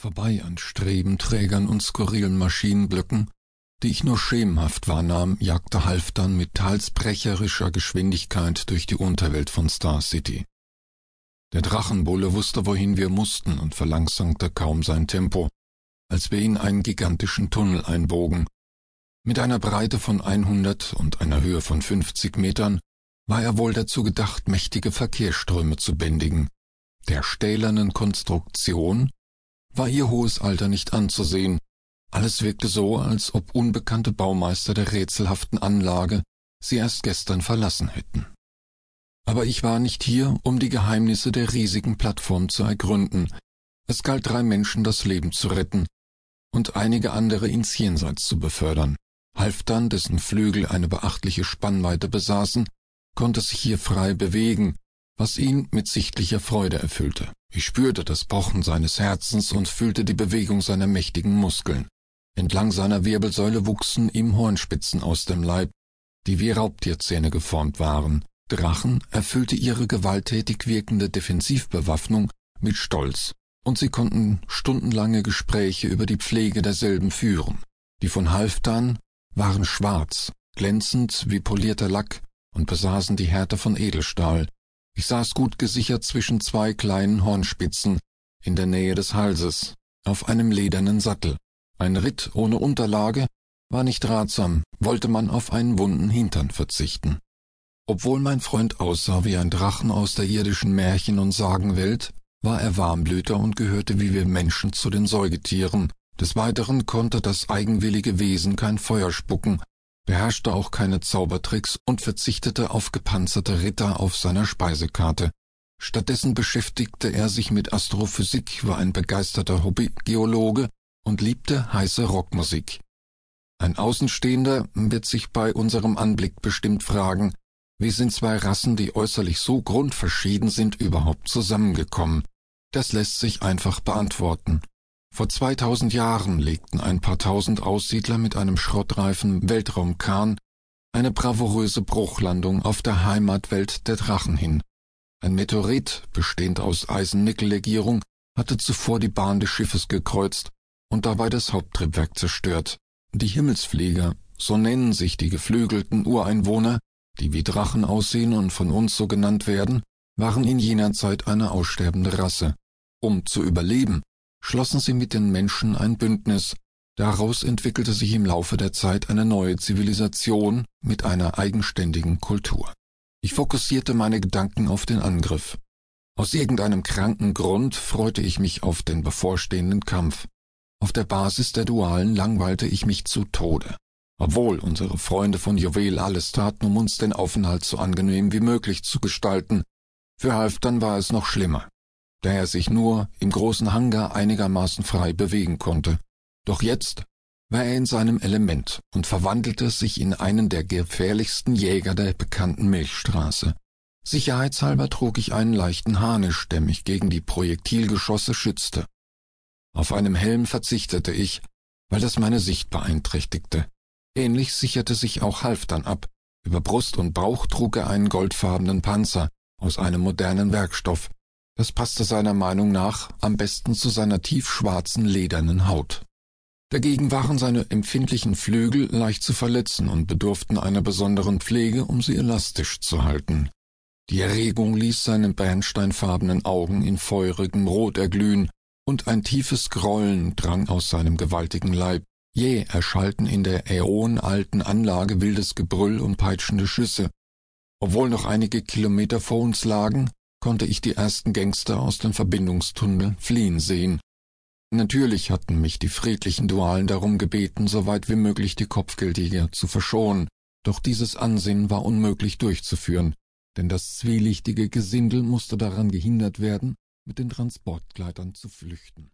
Vorbei an Strebenträgern und skurrilen Maschinenblöcken, die ich nur schemenhaft wahrnahm, jagte Halfdan mit teils brecherischer Geschwindigkeit durch die Unterwelt von Star City. Der Drachenbulle wusste, wohin wir mussten und verlangsamte kaum sein Tempo, als wir in einen gigantischen Tunnel einbogen. Mit einer Breite von 100 und einer Höhe von 50 Metern war er wohl dazu gedacht, mächtige Verkehrsströme zu bändigen. Der stählernen Konstruktion war ihr hohes Alter nicht anzusehen, alles wirkte so, als ob unbekannte Baumeister der rätselhaften Anlage sie erst gestern verlassen hätten. Aber ich war nicht hier, um die Geheimnisse der riesigen Plattform zu ergründen. Es galt drei Menschen das Leben zu retten und einige andere ins Jenseits zu befördern. Halfdan, dessen Flügel eine beachtliche Spannweite besaßen, konnte sich hier frei bewegen, was ihn mit sichtlicher Freude erfüllte. Ich spürte das Pochen seines Herzens und fühlte die Bewegung seiner mächtigen Muskeln. Entlang seiner Wirbelsäule wuchsen ihm Hornspitzen aus dem Leib, die wie Raubtierzähne geformt waren. Drachen erfüllte ihre gewalttätig wirkende Defensivbewaffnung mit Stolz, und sie konnten stundenlange Gespräche über die Pflege derselben führen. Die von Halfdan waren schwarz, glänzend wie polierter Lack und besaßen die Härte von Edelstahl. Ich saß gut gesichert zwischen zwei kleinen Hornspitzen in der Nähe des Halses, auf einem ledernen Sattel. Ein Ritt ohne Unterlage war nicht ratsam, wollte man auf einen wunden Hintern verzichten. Obwohl mein Freund aussah wie ein Drachen aus der irdischen Märchen- und Sagenwelt, war er Warmblüter und gehörte wie wir Menschen zu den Säugetieren. Des Weiteren konnte das eigenwillige Wesen kein Feuer spucken, beherrschte auch keine Zaubertricks und verzichtete auf gepanzerte Ritter auf seiner Speisekarte. Stattdessen beschäftigte er sich mit Astrophysik, war ein begeisterter Hobbygeologe und liebte heiße Rockmusik. Ein Außenstehender wird sich bei unserem Anblick bestimmt fragen, wie sind zwei Rassen, die äußerlich so grundverschieden sind, überhaupt zusammengekommen? Das lässt sich einfach beantworten. Vor 2000 Jahren legten ein paar tausend Aussiedler mit einem schrottreifen Weltraumkahn eine bravouröse Bruchlandung auf der Heimatwelt der Drachen hin. Ein Meteorit, bestehend aus Eisen-Nickel-Legierung, hatte zuvor die Bahn des Schiffes gekreuzt und dabei das Haupttriebwerk zerstört. Die Himmelsflieger, so nennen sich die geflügelten Ureinwohner, die wie Drachen aussehen und von uns so genannt werden, waren in jener Zeit eine aussterbende Rasse. Um zu überleben, schlossen sie mit den Menschen ein Bündnis, daraus entwickelte sich im Laufe der Zeit eine neue Zivilisation mit einer eigenständigen Kultur. Ich fokussierte meine Gedanken auf den Angriff. Aus irgendeinem kranken Grund freute ich mich auf den bevorstehenden Kampf. Auf der Basis der Dualen langweilte ich mich zu Tode. Obwohl unsere Freunde von Juwel alles taten, um uns den Aufenthalt so angenehm wie möglich zu gestalten, für Halfdan war es noch schlimmer, da er sich nur im großen Hangar einigermaßen frei bewegen konnte. Doch jetzt war er in seinem Element und verwandelte sich in einen der gefährlichsten Jäger der bekannten Milchstraße. Sicherheitshalber trug ich einen leichten Harnisch, der mich gegen die Projektilgeschosse schützte. Auf einem Helm verzichtete ich, weil das meine Sicht beeinträchtigte. Ähnlich sicherte sich auch Halfdan ab. Über Brust und Bauch trug er einen goldfarbenen Panzer aus einem modernen Werkstoff. Das passte seiner Meinung nach am besten zu seiner tiefschwarzen ledernen Haut. Dagegen waren seine empfindlichen Flügel leicht zu verletzen und bedurften einer besonderen Pflege, um sie elastisch zu halten. Die Erregung ließ seine bernsteinfarbenen Augen in feurigem Rot erglühen, und ein tiefes Grollen drang aus seinem gewaltigen Leib. Jäh erschallten in der äonalten Anlage wildes Gebrüll und peitschende Schüsse. Obwohl noch einige Kilometer vor uns lagen, konnte ich die ersten Gangster aus den Verbindungstunneln fliehen sehen. Natürlich hatten mich die friedlichen Dualen darum gebeten, so weit wie möglich die Kopfgeldjäger zu verschonen, doch dieses Ansinnen war unmöglich durchzuführen, denn das zwielichtige Gesindel musste daran gehindert werden, mit den Transportgleitern zu flüchten.